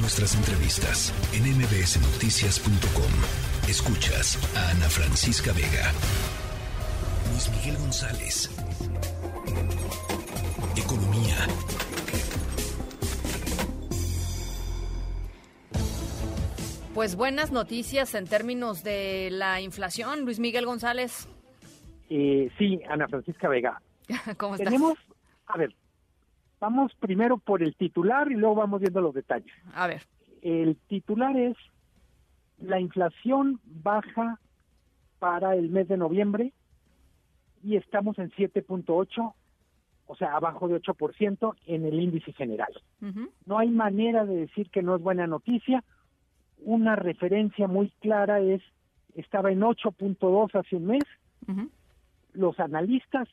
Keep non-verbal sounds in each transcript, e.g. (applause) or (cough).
Nuestras entrevistas en mbsnoticias.com. Escuchas a Ana Francisca Vega. Luis Miguel González. Economía. Pues buenas noticias en términos de la inflación, Luis Miguel González. Eh, sí, Ana Francisca Vega. (laughs) ¿Cómo estás? Tenemos, a ver, vamos primero por el titular y luego vamos viendo los detalles. A ver. El titular es la inflación baja para el mes de noviembre y estamos en 7.8, o sea, abajo de 8% en el índice general. No hay manera de decir que no es buena noticia. Una referencia muy clara es, estaba en 8.2 hace un mes. Los analistas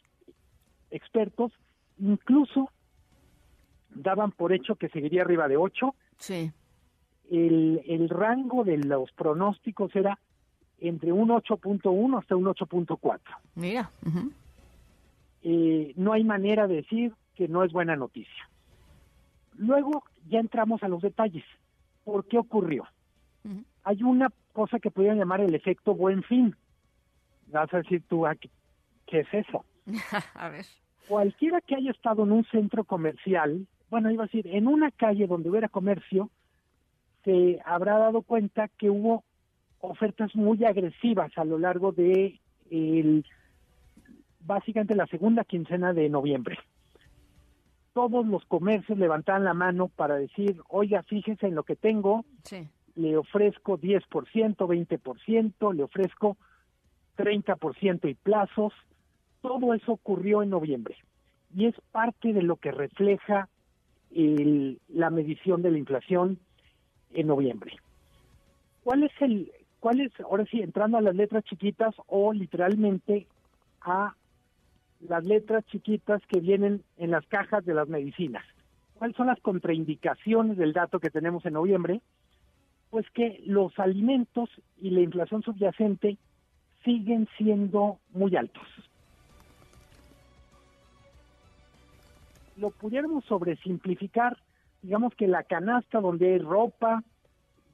expertos incluso daban por hecho que seguiría arriba de 8. Sí. El, el rango de los pronósticos era entre un 8.1 hasta un 8.4. Mira. ujú. eh, no hay manera de decir que no es buena noticia. Luego ya entramos a los detalles. ¿Por qué ocurrió? Hay una cosa que podrían llamar el efecto buen fin. Vas a decir tú, "Ah, ¿qué, qué es eso? (laughs) a ver. Cualquiera que haya estado en un centro comercial, bueno, iba a decir, en una calle donde hubiera comercio, se habrá dado cuenta que hubo ofertas muy agresivas a lo largo de el, básicamente la segunda quincena de noviembre. Todos los comercios levantaban la mano para decir, oiga, fíjese en lo que tengo, Sí. le ofrezco 10%, 20%, le ofrezco 30% y plazos. Todo eso ocurrió en noviembre y es parte de lo que refleja el- la medición de la inflación en noviembre. ¿Cuál es el, cuál es, ahora sí, entrando a las letras chiquitas o literalmente a las letras chiquitas que vienen en las cajas de las medicinas? ¿Cuáles son las contraindicaciones del dato que tenemos en noviembre? pues que los alimentos y la inflación subyacente siguen siendo muy altos. Lo pudiéramos sobresimplificar, digamos que la canasta donde hay ropa,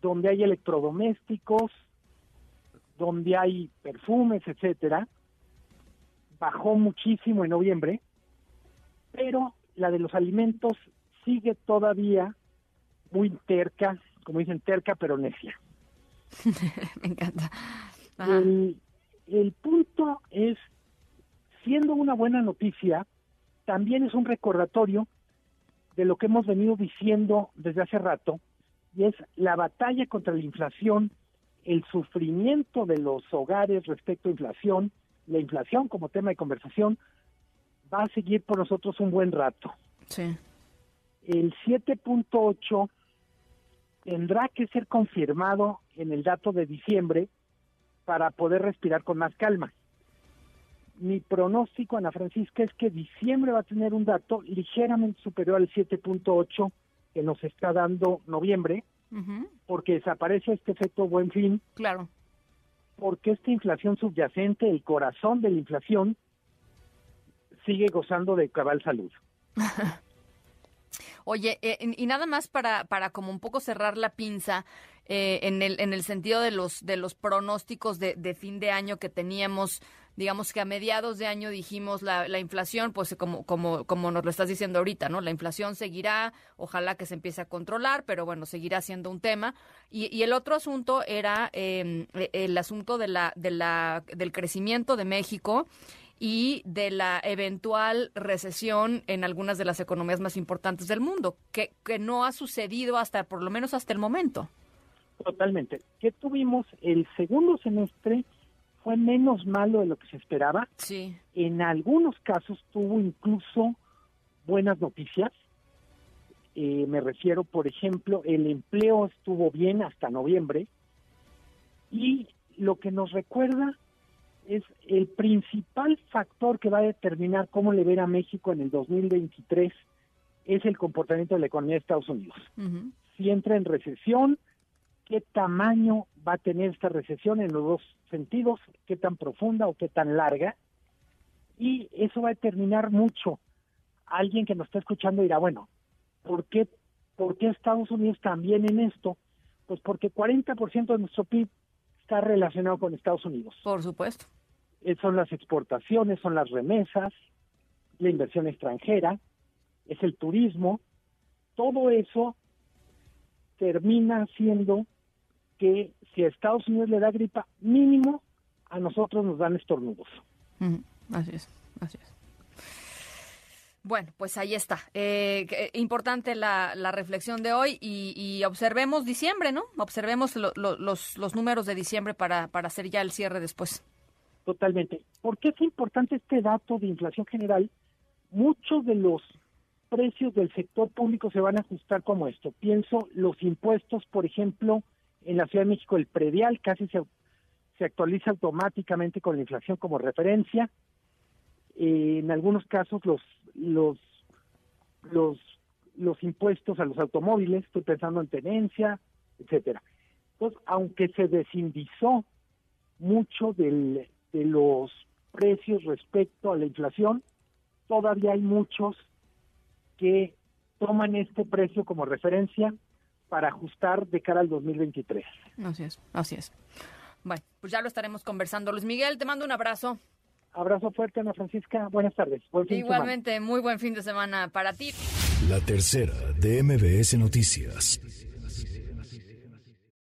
donde hay electrodomésticos, donde hay perfumes, etcétera, bajó muchísimo en noviembre, pero la de los alimentos sigue todavía muy terca, como dicen, terca pero necia. (laughs) Me encanta. El punto es, siendo una buena noticia, también es un recordatorio de lo que hemos venido diciendo desde hace rato, y es la batalla contra la inflación, el sufrimiento de los hogares respecto a inflación, la inflación como tema de conversación, va a seguir por nosotros un buen rato. Sí. El 7.8 tendrá que ser confirmado en el dato de diciembre para poder respirar con más calma. Mi pronóstico, Ana Francisca, es que diciembre va a tener un dato ligeramente superior al 7.8 que nos está dando noviembre, Ujú. porque desaparece este efecto buen fin, Claro. porque esta inflación subyacente, el corazón de la inflación, sigue gozando de cabal salud. (laughs) Oye, eh, y nada más para, para como un poco cerrar la pinza eh, en, el, en el sentido de los, de los pronósticos de, de fin de año que teníamos, digamos que a mediados de año dijimos la, la inflación, pues como, como, como nos lo estás diciendo ahorita, ¿no? La inflación seguirá, ojalá que se empiece a controlar, pero bueno, seguirá siendo un tema. Y, y el otro asunto era eh, el asunto de la, de la, del crecimiento de México y de la eventual recesión en algunas de las economías más importantes del mundo, que, que no ha sucedido hasta, por lo menos hasta el momento. Totalmente. ¿Qué tuvimos? El segundo semestre fue menos malo de lo que se esperaba. Sí. En algunos casos tuvo incluso buenas noticias. Eh, me refiero, por ejemplo, el empleo estuvo bien hasta noviembre. Y lo que nos recuerda es el principal factor que va a determinar cómo le ver a México en el 2023 es el comportamiento de la economía de Estados Unidos. Si entra en recesión, qué tamaño va a tener esta recesión en los dos sentidos, qué tan profunda o qué tan larga, y eso va a determinar mucho. Alguien que nos está escuchando dirá, bueno, ¿por qué, ¿Por qué Estados Unidos también en esto? Pues porque 40% de nuestro PIB está relacionado con Estados Unidos. Por supuesto. Eh, son las exportaciones, son las remesas, la inversión extranjera, es el turismo. Todo eso termina siendo que si a Estados Unidos le da gripa, mínimo a nosotros nos dan estornudos. Así es, así es. Bueno, pues ahí está. Eh, eh, importante la, reflexión de hoy y, observemos diciembre, ¿no? Observemos los, los números de diciembre para, para hacer ya el cierre después. Totalmente. ¿Por qué es importante este dato de inflación general? Muchos de los precios del sector público se van a ajustar como esto. Pienso los impuestos, por ejemplo, en la Ciudad de México el predial casi se, se actualiza automáticamente con la inflación como referencia. Eh, en algunos casos los los los los impuestos a los automóviles, estoy pensando en tenencia, etcétera. Entonces, aunque se desindizó mucho del, de los precios respecto a la inflación, todavía hay muchos que toman este precio como referencia para ajustar de cara al 2023. Así es, así es. Bueno, pues ya lo estaremos conversando. Luis Miguel, te mando un abrazo. Abrazo fuerte, Ana Francisca. Buenas tardes. Igualmente, muy buen fin de semana para ti. La tercera de MBS Noticias.